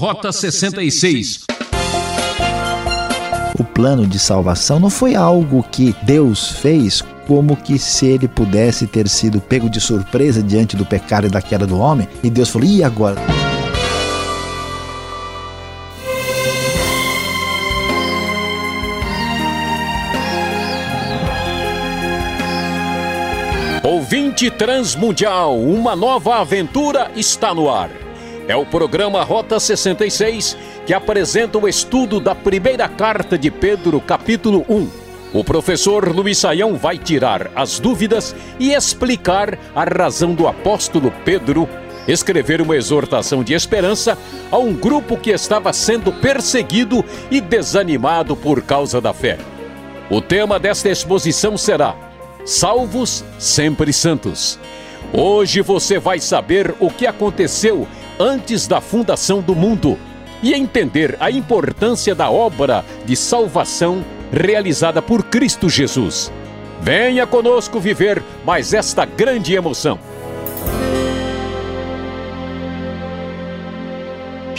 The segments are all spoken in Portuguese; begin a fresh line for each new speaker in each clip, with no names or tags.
Rota 66.
O plano de salvação não foi algo que Deus fez como que se ele pudesse ter sido pego de surpresa diante do pecado e da queda do homem, e Deus falou: "E agora?"
Ouvinte Transmundial, uma nova aventura está no ar. É o programa Rota 66 que apresenta o estudo da primeira carta de Pedro, capítulo 1. O professor Luiz Saião vai tirar as dúvidas e explicar a razão do apóstolo Pedro escrever uma exortação de esperança a um grupo que estava sendo perseguido e desanimado por causa da fé. O tema desta exposição será Salvos Sempre Santos. Hoje você vai saber o que aconteceu antes da fundação do mundo e entender a importância da obra de salvação realizada por Cristo Jesus. Venha conosco viver mais esta grande emoção.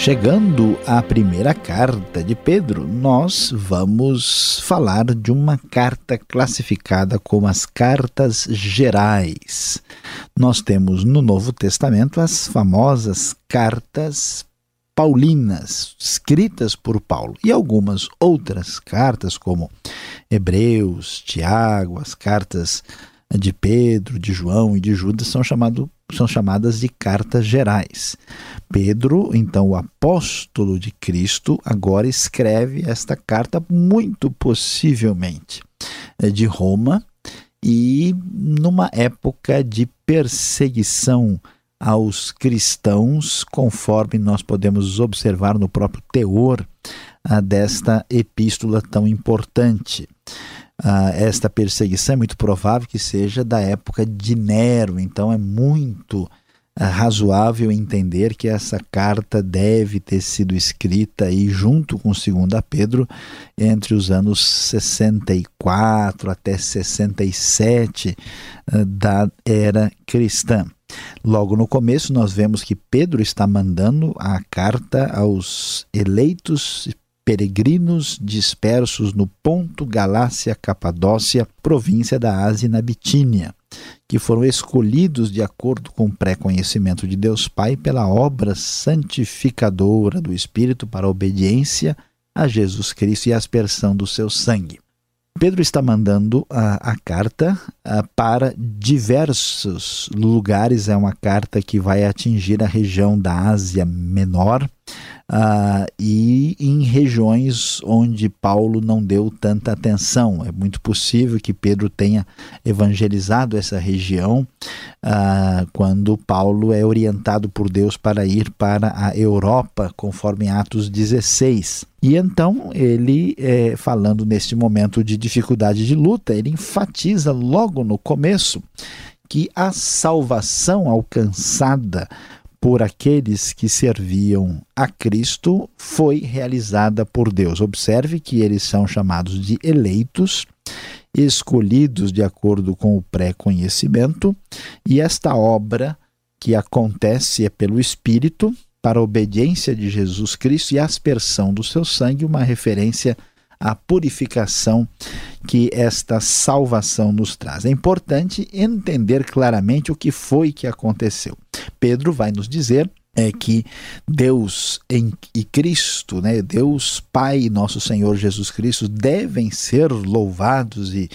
Chegando à primeira carta de Pedro, nós vamos falar de uma carta classificada como as cartas gerais. Nós temos no Novo Testamento as famosas cartas paulinas, escritas por Paulo, e algumas outras cartas, como Hebreus, Tiago, as cartas de Pedro, de João e de Judas, são chamado, são chamadas de cartas gerais. Pedro, então o apóstolo de Cristo, agora escreve esta carta, muito possivelmente é de Roma, e numa época de perseguição aos cristãos, conforme nós podemos observar no próprio teor uh, desta epístola tão importante. Uh, esta perseguição é muito provável que seja da época de Nero, então é muito uh, razoável entender que essa carta deve ter sido escrita aí junto com 2 Pedro entre os anos 64 até 67 uh, da era cristã. Logo no começo, nós vemos que Pedro está mandando a carta aos eleitos peregrinos dispersos no Ponto, Galácia, Capadócia, província da Ásia e na Bitínia, que foram escolhidos de acordo com o pré-conhecimento de Deus Pai pela obra santificadora do Espírito para a obediência a Jesus Cristo e a aspersão do seu sangue. Pedro está mandando a, a carta a, para diversos lugares. É uma carta que vai atingir a região da Ásia Menor, uh, e em regiões onde Paulo não deu tanta atenção. É muito possível que Pedro tenha evangelizado essa região uh, quando Paulo é orientado por Deus para ir para a Europa, conforme Atos 16. E então ele, é, falando neste momento de dificuldade de luta, ele enfatiza logo no começo que a salvação alcançada por aqueles que serviam a Cristo foi realizada por Deus. Observe que eles são chamados de eleitos, escolhidos de acordo com o pré-conhecimento, e esta obra que acontece é pelo Espírito, para a obediência de Jesus Cristo e a aspersão do seu sangue, uma referência à purificação que esta salvação nos traz. É importante entender claramente o que foi que aconteceu. Pedro vai nos dizer é que Deus em, e Cristo, né, Deus Pai nosso Senhor Jesus Cristo, devem ser louvados e,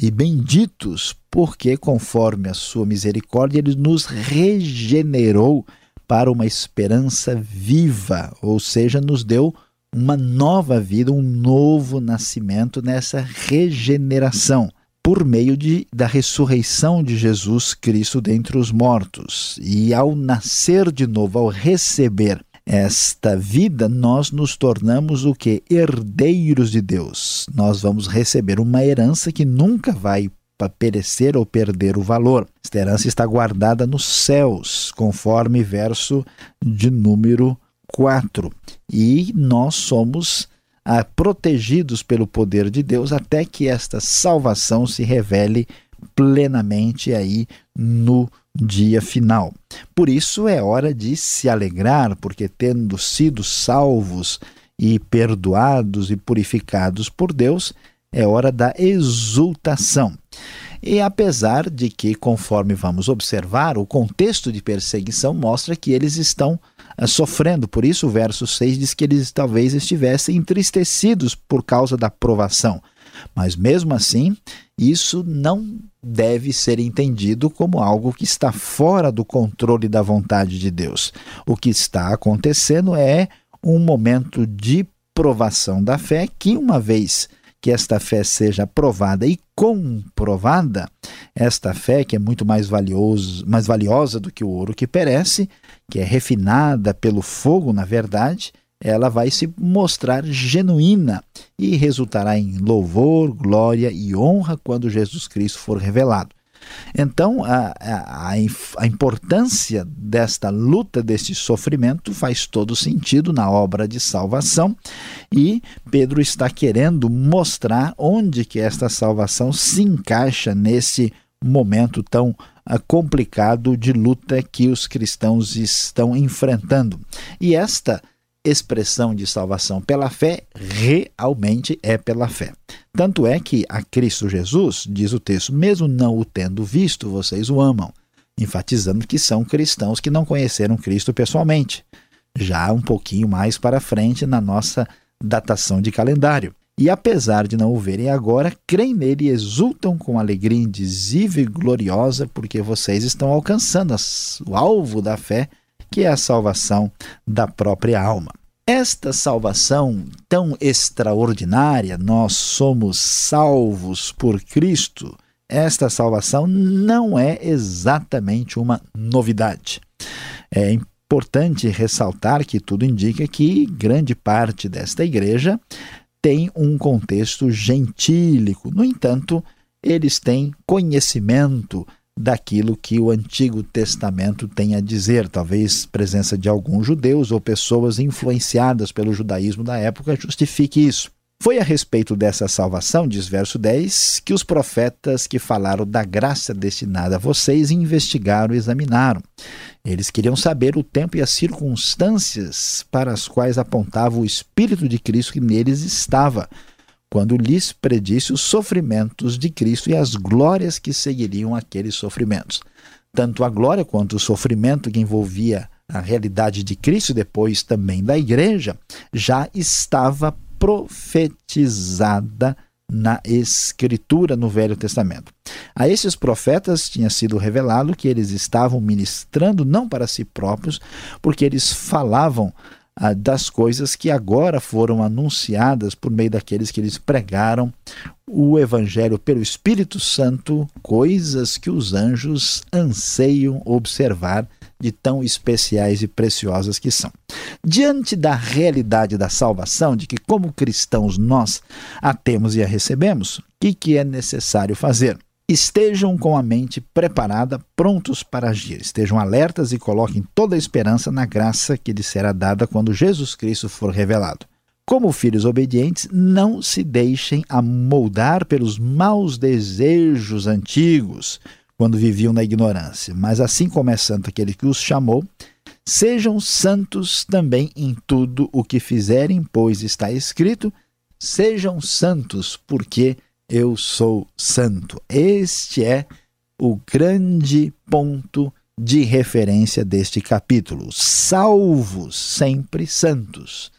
e benditos, porque conforme a sua misericórdia, ele nos regenerou para uma esperança viva, ou seja, nos deu uma nova vida, um novo nascimento nessa regeneração por meio de, da ressurreição de Jesus Cristo dentre os mortos. E ao nascer de novo, ao receber esta vida, nós nos tornamos o que? Herdeiros de Deus. Nós vamos receber uma herança que nunca vai perecer ou perder o valor. Esta herança está guardada nos céus, conforme verso de número 4. E nós somos protegidos pelo poder de Deus até que esta salvação se revele plenamente aí no dia final. Por isso é hora de se alegrar, porque tendo sido salvos e perdoados e purificados por Deus, é hora da exultação. E apesar de que, conforme vamos observar, o contexto de perseguição mostra que eles estão sofrendo. Por isso, o verso 6 diz que eles talvez estivessem entristecidos por causa da provação. Mas mesmo assim, isso não deve ser entendido como algo que está fora do controle da vontade de Deus. O que está acontecendo é um momento de provação da fé que, uma vez que esta fé seja provada e comprovada, esta fé que é muito mais, valioso, mais valiosa do que o ouro que perece, que é refinada pelo fogo, na verdade, ela vai se mostrar genuína e resultará em louvor, glória e honra quando Jesus Cristo for revelado. Então, a, a, a, importância desta luta, deste sofrimento, faz todo sentido na obra de salvação e Pedro está querendo mostrar onde que esta salvação se encaixa nesse momento tão ah, complicado de luta que os cristãos estão enfrentando. E esta expressão de salvação pela fé realmente é pela fé. Tanto é que a Cristo Jesus, diz o texto, mesmo não o tendo visto, vocês o amam, enfatizando que são cristãos que não conheceram Cristo pessoalmente, já um pouquinho mais para frente na nossa datação de calendário. E apesar de não o verem agora, creem nele e exultam com alegria indizível e gloriosa, porque vocês estão alcançando o alvo da fé que é a salvação da própria alma. Esta salvação tão extraordinária, nós somos salvos por Cristo, esta salvação não é exatamente uma novidade. É importante ressaltar que tudo indica que grande parte desta igreja tem um contexto gentílico. No entanto, eles têm conhecimento daquilo que o Antigo Testamento tem a dizer, talvez presença de alguns judeus ou pessoas influenciadas pelo judaísmo da época justifique isso. Foi a respeito dessa salvação, diz verso 10, que os profetas que falaram da graça destinada a vocês investigaram e examinaram. Eles queriam saber o tempo e as circunstâncias para as quais apontava o Espírito de Cristo que neles estava quando lhes predisse os sofrimentos de Cristo e as glórias que seguiriam aqueles sofrimentos. Tanto a glória quanto o sofrimento que envolvia a realidade de Cristo e depois também da igreja já estava profetizada na Escritura no Velho Testamento. A esses profetas tinha sido revelado que eles estavam ministrando não para si próprios, porque eles falavam das coisas que agora foram anunciadas por meio daqueles que eles pregaram o Evangelho pelo Espírito Santo, coisas que os anjos anseiam observar de tão especiais e preciosas que são. Diante da realidade da salvação, de que como cristãos nós a temos e a recebemos, o que, que é necessário fazer? Estejam com a mente preparada, prontos para agir. Estejam alertas e coloquem toda a esperança na graça que lhes será dada quando Jesus Cristo for revelado. Como filhos obedientes, não se deixem amoldar pelos maus desejos antigos, quando viviam na ignorância. Mas assim como é santo aquele que os chamou, sejam santos também em tudo o que fizerem, pois está escrito: sejam santos, porque eu sou santo. Este é o grande ponto de referência deste capítulo. Salvos, sempre santos.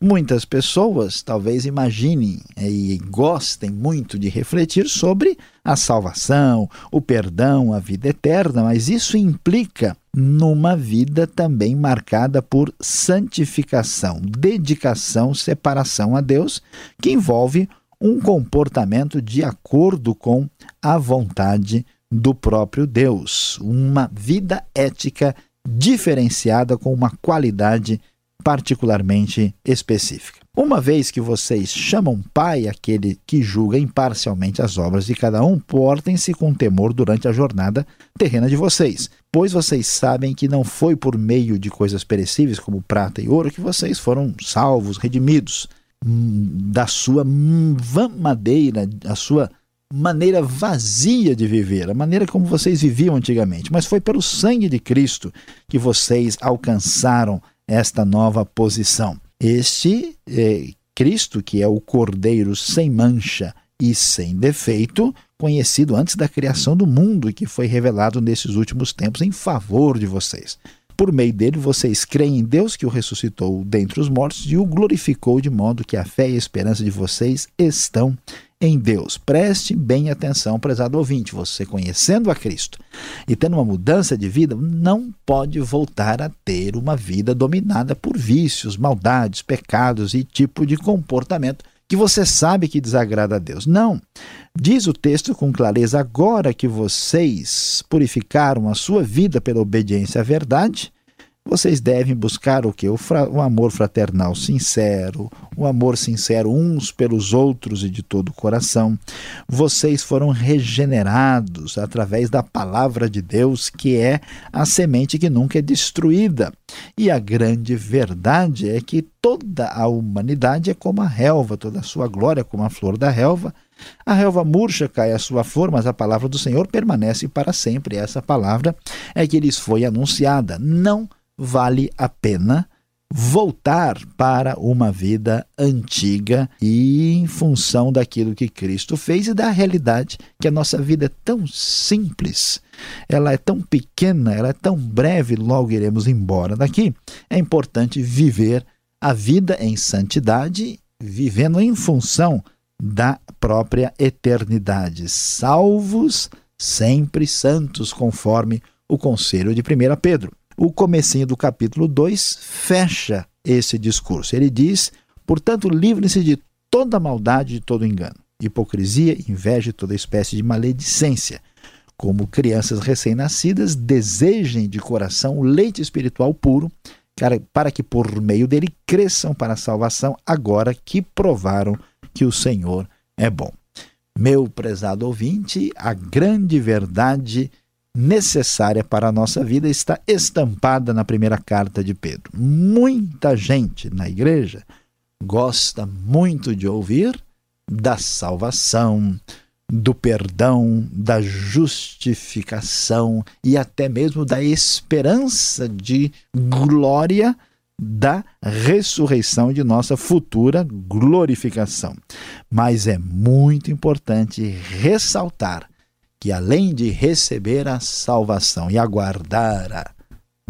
Muitas pessoas talvez imaginem e gostem muito de refletir sobre a salvação, o perdão, a vida eterna, mas isso implica numa vida também marcada por santificação, dedicação, separação a Deus, que envolve um comportamento de acordo com a vontade do próprio Deus, uma vida ética diferenciada com uma qualidade particularmente específica. Uma vez que vocês chamam pai aquele que julga imparcialmente as obras de cada um, portem-se com temor durante a jornada terrena de vocês, pois vocês sabem que não foi por meio de coisas perecíveis como prata e ouro que vocês foram salvos, redimidos da sua madeira, a sua maneira vazia de viver, a maneira como vocês viviam antigamente, mas foi pelo sangue de Cristo que vocês alcançaram esta nova posição. Este é, Cristo, que é o Cordeiro sem mancha e sem defeito, conhecido antes da criação do mundo e que foi revelado nesses últimos tempos em favor de vocês. Por meio dele, vocês creem em Deus que o ressuscitou dentre os mortos e o glorificou, de modo que a fé e a esperança de vocês estão em Deus. Preste bem atenção, prezado ouvinte. Você conhecendo a Cristo e tendo uma mudança de vida, não pode voltar a ter uma vida dominada por vícios, maldades, pecados e tipo de comportamento que você sabe que desagrada a Deus. Não. Diz o texto com clareza: agora que vocês purificaram a sua vida pela obediência à verdade, vocês devem buscar o que? O, o, amor fraternal sincero, o amor sincero uns pelos outros e de todo o coração. Vocês foram regenerados através da palavra de Deus, que é a semente que nunca é destruída. E a grande verdade é que toda a humanidade é como a relva, toda a sua glória é como a flor da relva. A relva murcha cai a sua flor, mas a palavra do Senhor permanece para sempre. Essa palavra é que lhes foi anunciada. Não vale a pena voltar para uma vida antiga e em função daquilo que Cristo fez e da realidade que a nossa vida é tão simples, ela é tão pequena, ela é tão breve, logo iremos embora daqui. É importante viver a vida em santidade, vivendo em função da própria eternidade, salvos sempre santos, conforme o conselho de 1 Pedro. O comecinho do capítulo 2 fecha esse discurso. Ele diz: "Portanto, livrem-se de toda maldade de todo engano, hipocrisia, inveja e toda espécie de maledicência. Como crianças recém-nascidas, desejem de coração o leite espiritual puro, para que por meio dele cresçam para a salvação, agora que provaram que o Senhor é bom." Meu prezado ouvinte, a grande verdade necessária para a nossa vida está estampada na primeira carta de Pedro. Muita gente na igreja gosta muito de ouvir da salvação, do perdão, da justificação e até mesmo da esperança de glória da ressurreição de nossa futura glorificação. Mas é muito importante ressaltar que além de receber a salvação e aguardar a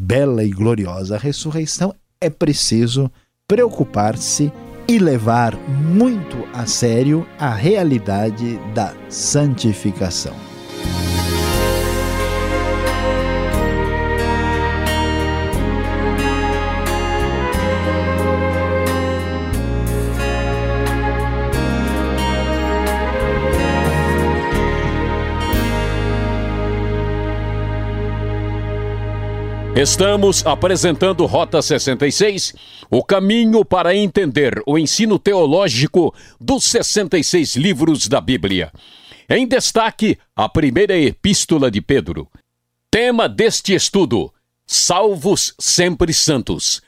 bela e gloriosa ressurreição, é preciso preocupar-se e levar muito a sério a realidade da santificação.
Estamos apresentando Rota 66, o caminho para entender o ensino teológico dos 66 livros da Bíblia. Em destaque, a primeira epístola de Pedro. Tema deste estudo: Salvos sempre santos.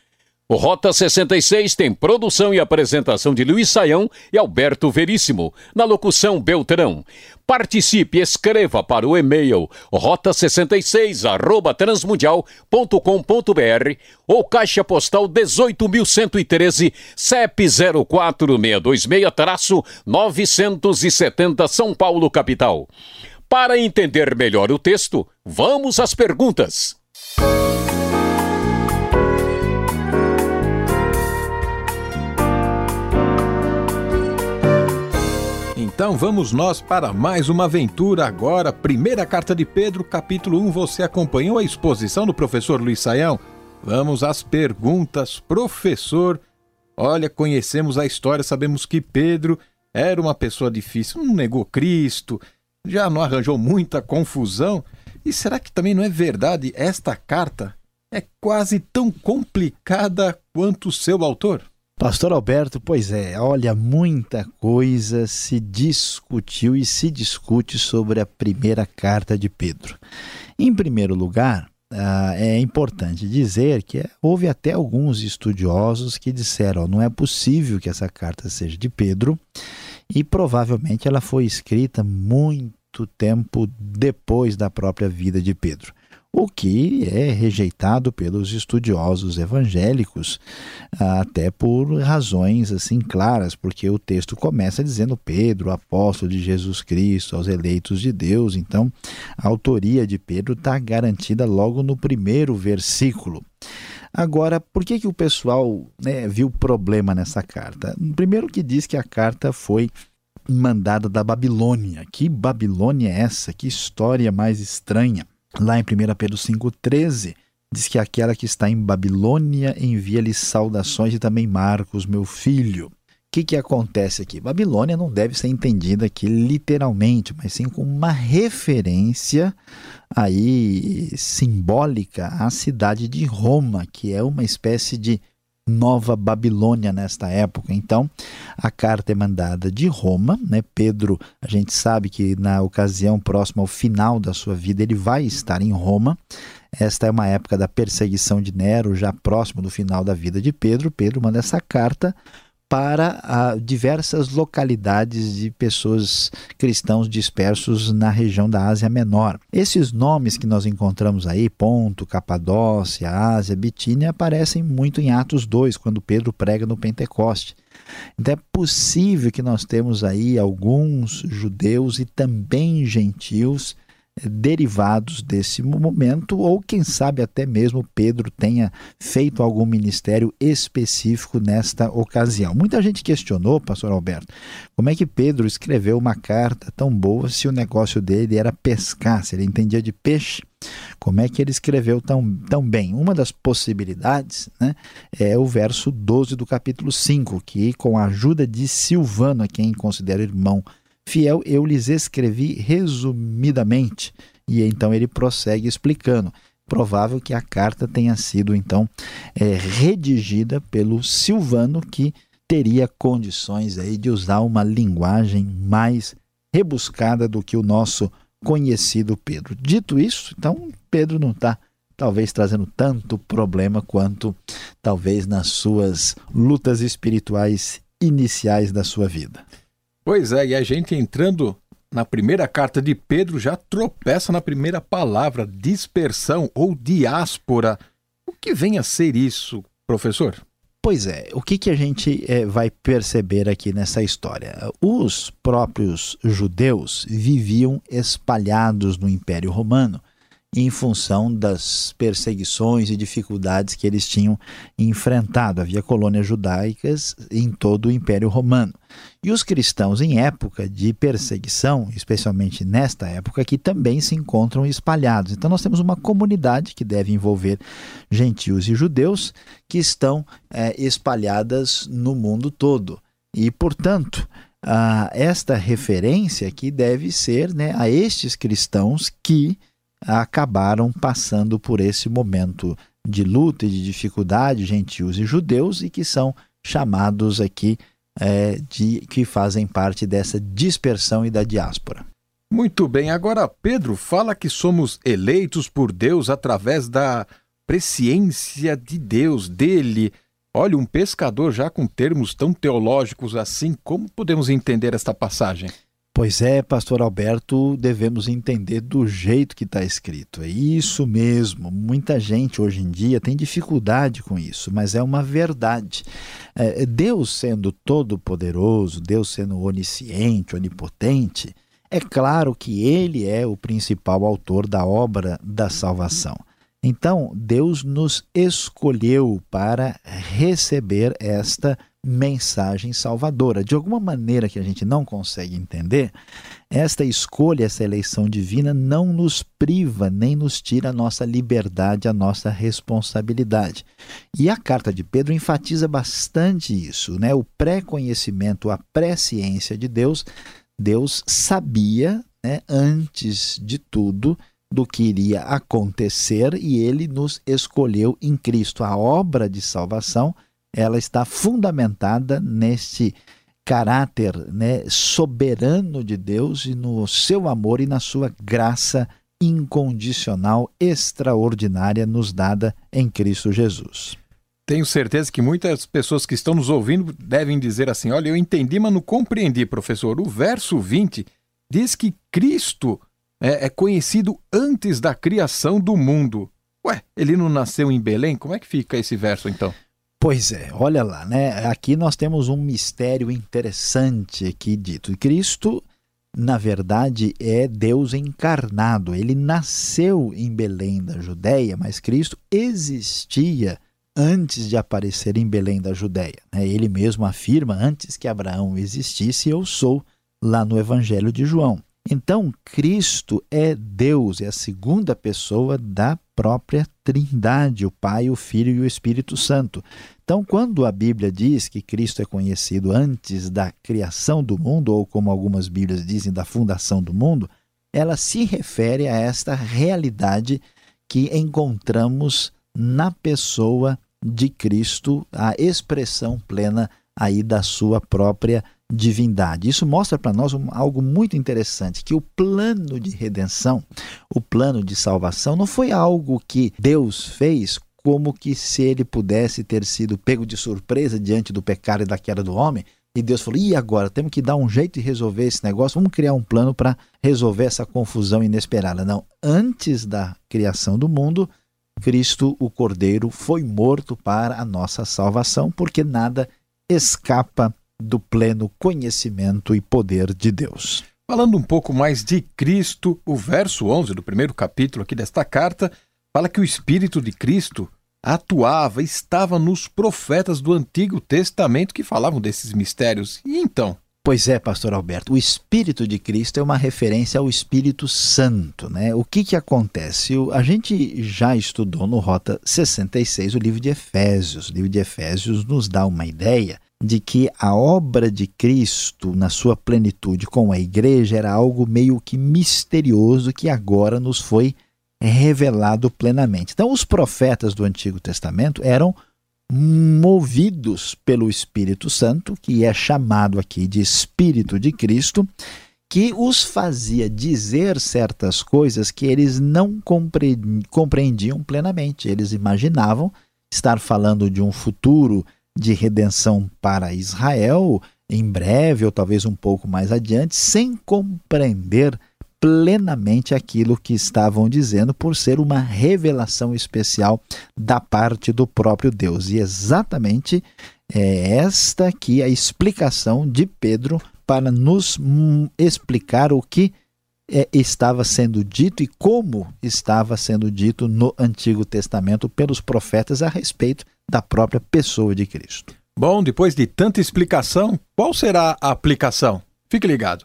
O Rota 66 tem produção e apresentação de Luiz Saião e Alberto Veríssimo, na locução Beltrão. Participe, escreva para o e-mail rota66 transmundial.com.br ou caixa postal 18.113 CEP 04626-970 São Paulo, capital. Para entender melhor o texto, vamos às perguntas.
Então vamos nós para mais uma aventura agora. Primeira carta de Pedro, capítulo 1. Você acompanhou a exposição do professor Luiz Saião? Vamos às perguntas. Professor, olha, conhecemos a história, sabemos que Pedro era uma pessoa difícil, não negou Cristo, já não arranjou muita confusão. E será que também não é verdade esta carta é quase tão complicada quanto o seu autor?
Pastor Alberto, pois é, olha, muita coisa se discutiu e se discute sobre a primeira carta de Pedro. Em primeiro lugar, ah, é importante dizer que houve até alguns estudiosos que disseram: não é possível que essa carta seja de Pedro e provavelmente ela foi escrita muito tempo depois da própria vida de Pedro o que é rejeitado pelos estudiosos evangélicos, até por razões assim claras, porque o texto começa dizendo Pedro, apóstolo de Jesus Cristo, aos eleitos de Deus. Então, a autoria de Pedro está garantida logo no primeiro versículo. Agora, por que, que o pessoal né, viu problema nessa carta? Primeiro que diz que a carta foi mandada da Babilônia. Que Babilônia é essa? Que história mais estranha. Lá em 1 Pedro 5,13, diz que aquela que está em Babilônia envia-lhe saudações e também Marcos, meu filho. O que, que acontece aqui? Babilônia não deve ser entendida aqui literalmente, mas sim como uma referência aí simbólica à cidade de Roma, que é uma espécie de Nova Babilônia nesta época. Então, a carta é mandada de Roma, né? Pedro, a gente sabe que na ocasião próxima ao final da sua vida ele vai estar em Roma. Esta é uma época da perseguição de Nero, já próximo do final da vida de Pedro. Pedro manda essa carta para ah, diversas localidades de pessoas cristãos dispersos na região da Ásia Menor. Esses nomes que nós encontramos aí, Ponto, Capadócia, Ásia, Bitínia, aparecem muito em Atos 2, quando Pedro prega no Pentecoste. Então é possível que nós temos aí alguns judeus e também gentios derivados desse momento, ou quem sabe até mesmo Pedro tenha feito algum ministério específico nesta ocasião. Muita gente questionou, pastor Alberto, como é que Pedro escreveu uma carta tão boa se o negócio dele era pescar, se ele entendia de peixe. Como é que ele escreveu tão, tão bem? Uma das possibilidades né, é o verso 12 do capítulo 5, que, com a ajuda de Silvano, a quem considera irmão fiel, eu lhes escrevi resumidamente. E então ele prossegue explicando. Provável que a carta tenha sido então é, redigida pelo Silvano, que teria condições aí de usar uma linguagem mais rebuscada do que o nosso conhecido Pedro. Dito isso, então Pedro não está talvez trazendo tanto problema quanto talvez nas suas lutas espirituais iniciais da sua vida.
Pois é, e a gente entrando na primeira carta de Pedro já tropeça na primeira palavra, dispersão ou diáspora. O que vem a ser isso, professor?
Pois é, o que, que a gente é, vai perceber aqui nessa história? Os próprios judeus viviam espalhados no Império Romano em função das perseguições e dificuldades que eles tinham enfrentado. Havia colônias judaicas em todo o Império Romano. E os cristãos, em época de perseguição, especialmente nesta época, que também se encontram espalhados. Então, nós temos uma comunidade que deve envolver gentios e judeus que estão é, espalhadas no mundo todo. E, portanto, esta referência aqui deve ser né, a estes cristãos que acabaram passando por esse momento de luta e de dificuldade, gentios e judeus, e que são chamados aqui é, de que fazem parte dessa dispersão e da diáspora.
Muito bem, agora Pedro fala que somos eleitos por Deus através da presciência de Deus, dele. Olha, um pescador já com termos tão teológicos assim, como podemos entender esta passagem?
Pois é, pastor Alberto, devemos entender do jeito que está escrito. É isso mesmo. Muita gente hoje em dia tem dificuldade com isso, mas é uma verdade. É, Deus sendo todo-poderoso, Deus sendo onisciente, onipotente, é claro que Ele é o principal autor da obra da salvação. Então, Deus nos escolheu para receber esta mensagem salvadora. De alguma maneira que a gente não consegue entender, esta escolha, essa eleição divina não nos priva nem nos tira a nossa liberdade, a nossa responsabilidade. E a carta de Pedro enfatiza bastante isso, né? O pré-conhecimento, a pré-ciência de Deus. Deus sabia, né, antes de tudo, do que iria acontecer e ele nos escolheu em Cristo. A obra de salvação ela está fundamentada neste caráter né, soberano de Deus e no seu amor e na sua graça incondicional, extraordinária, nos dada em Cristo Jesus.
Tenho certeza que muitas pessoas que estão nos ouvindo devem dizer assim: olha, eu entendi, mas não compreendi, professor. O verso 20 diz que Cristo é, é conhecido antes da criação do mundo. Ué, ele não nasceu em Belém? Como é que fica esse verso então?
Pois é, olha lá, né? Aqui nós temos um mistério interessante aqui dito. Cristo, na verdade, é Deus encarnado. Ele nasceu em Belém da Judéia, mas Cristo existia antes de aparecer em Belém da Judéia. Né? Ele mesmo afirma: antes que Abraão existisse, eu sou, lá no Evangelho de João. Então, Cristo é Deus, é a segunda pessoa da própria Trindade, o Pai, o Filho e o Espírito Santo. Então, quando a Bíblia diz que Cristo é conhecido antes da criação do mundo, ou como algumas Bíblias dizem, da fundação do mundo, ela se refere a esta realidade que encontramos na pessoa de Cristo, a expressão plena aí da sua própria divindade. Isso mostra para nós um, algo muito interessante, que o plano de redenção, o plano de salvação, não foi algo que Deus fez como que se ele pudesse ter sido pego de surpresa diante do pecado e da queda do homem, e Deus falou: e agora? Temos que dar um jeito de resolver esse negócio, vamos criar um plano para resolver essa confusão inesperada. Não, antes da criação do mundo, Cristo, o Cordeiro, foi morto para a nossa salvação, porque nada escapa do pleno conhecimento e poder de Deus.
Falando um pouco mais de Cristo, o verso 11 do primeiro capítulo aqui desta carta fala que o Espírito de Cristo atuava, estava nos profetas do Antigo Testamento que falavam desses mistérios. E então?
Pois é, pastor Alberto, o Espírito de Cristo é uma referência ao Espírito Santo, né? O que que acontece? A gente já estudou no Rota 66 o livro de Efésios. O livro de Efésios nos dá uma ideia de que a obra de Cristo na sua plenitude com a igreja era algo meio que misterioso que agora nos foi revelado plenamente. Então, os profetas do Antigo Testamento eram movidos pelo Espírito Santo, que é chamado aqui de Espírito de Cristo, que os fazia dizer certas coisas que eles não compreendiam plenamente. Eles imaginavam estar falando de um futuro de redenção para Israel em breve ou talvez um pouco mais adiante, sem compreender plenamente aquilo que estavam dizendo, por ser uma revelação especial da parte do próprio Deus. E exatamente é esta aqui a explicação de Pedro para nos hum, explicar o que é, estava sendo dito e como estava sendo dito no Antigo Testamento pelos profetas a respeito da própria pessoa de Cristo.
Bom, depois de tanta explicação, qual será a aplicação? Fique ligado.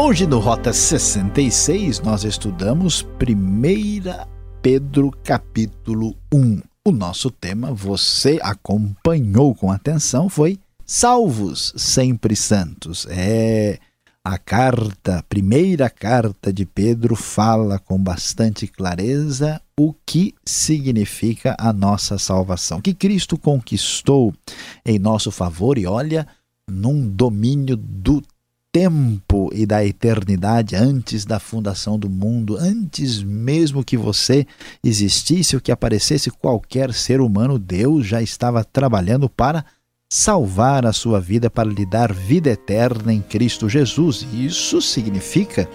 Hoje no Rota 66 nós estudamos 1 Pedro capítulo 1. O nosso tema, você acompanhou com atenção, foi Salvos sempre santos. É a carta, a primeira carta de Pedro, fala com bastante clareza o que significa a nossa salvação, que Cristo conquistou em nosso favor e olha, num domínio do tempo e da eternidade antes da fundação do mundo, antes mesmo que você existisse ou que aparecesse qualquer ser humano, Deus já estava trabalhando para salvar a sua vida para lhe dar vida eterna em Cristo Jesus. Isso significa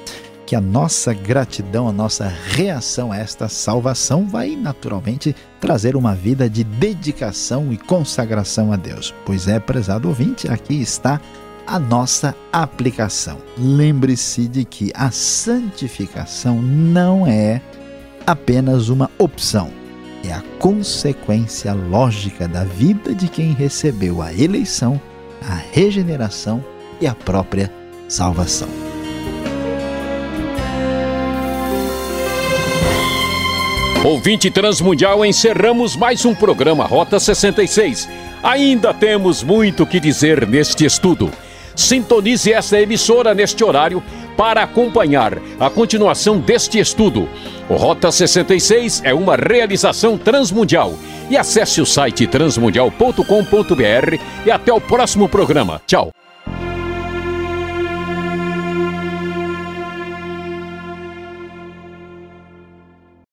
que a nossa gratidão, a nossa reação a esta salvação vai naturalmente trazer uma vida de dedicação e consagração a Deus. Pois é, prezado ouvinte, aqui está a nossa aplicação. Lembre-se de que a santificação não é apenas uma opção é a consequência lógica da vida de quem recebeu a eleição, a regeneração e a própria salvação.
Ouvinte Transmundial, encerramos mais um programa Rota 66. Ainda temos muito que dizer neste estudo. Sintonize esta emissora neste horário para acompanhar a continuação deste estudo. O Rota 66 é uma realização transmundial. E acesse o site transmundial.com.br e até o próximo programa. Tchau.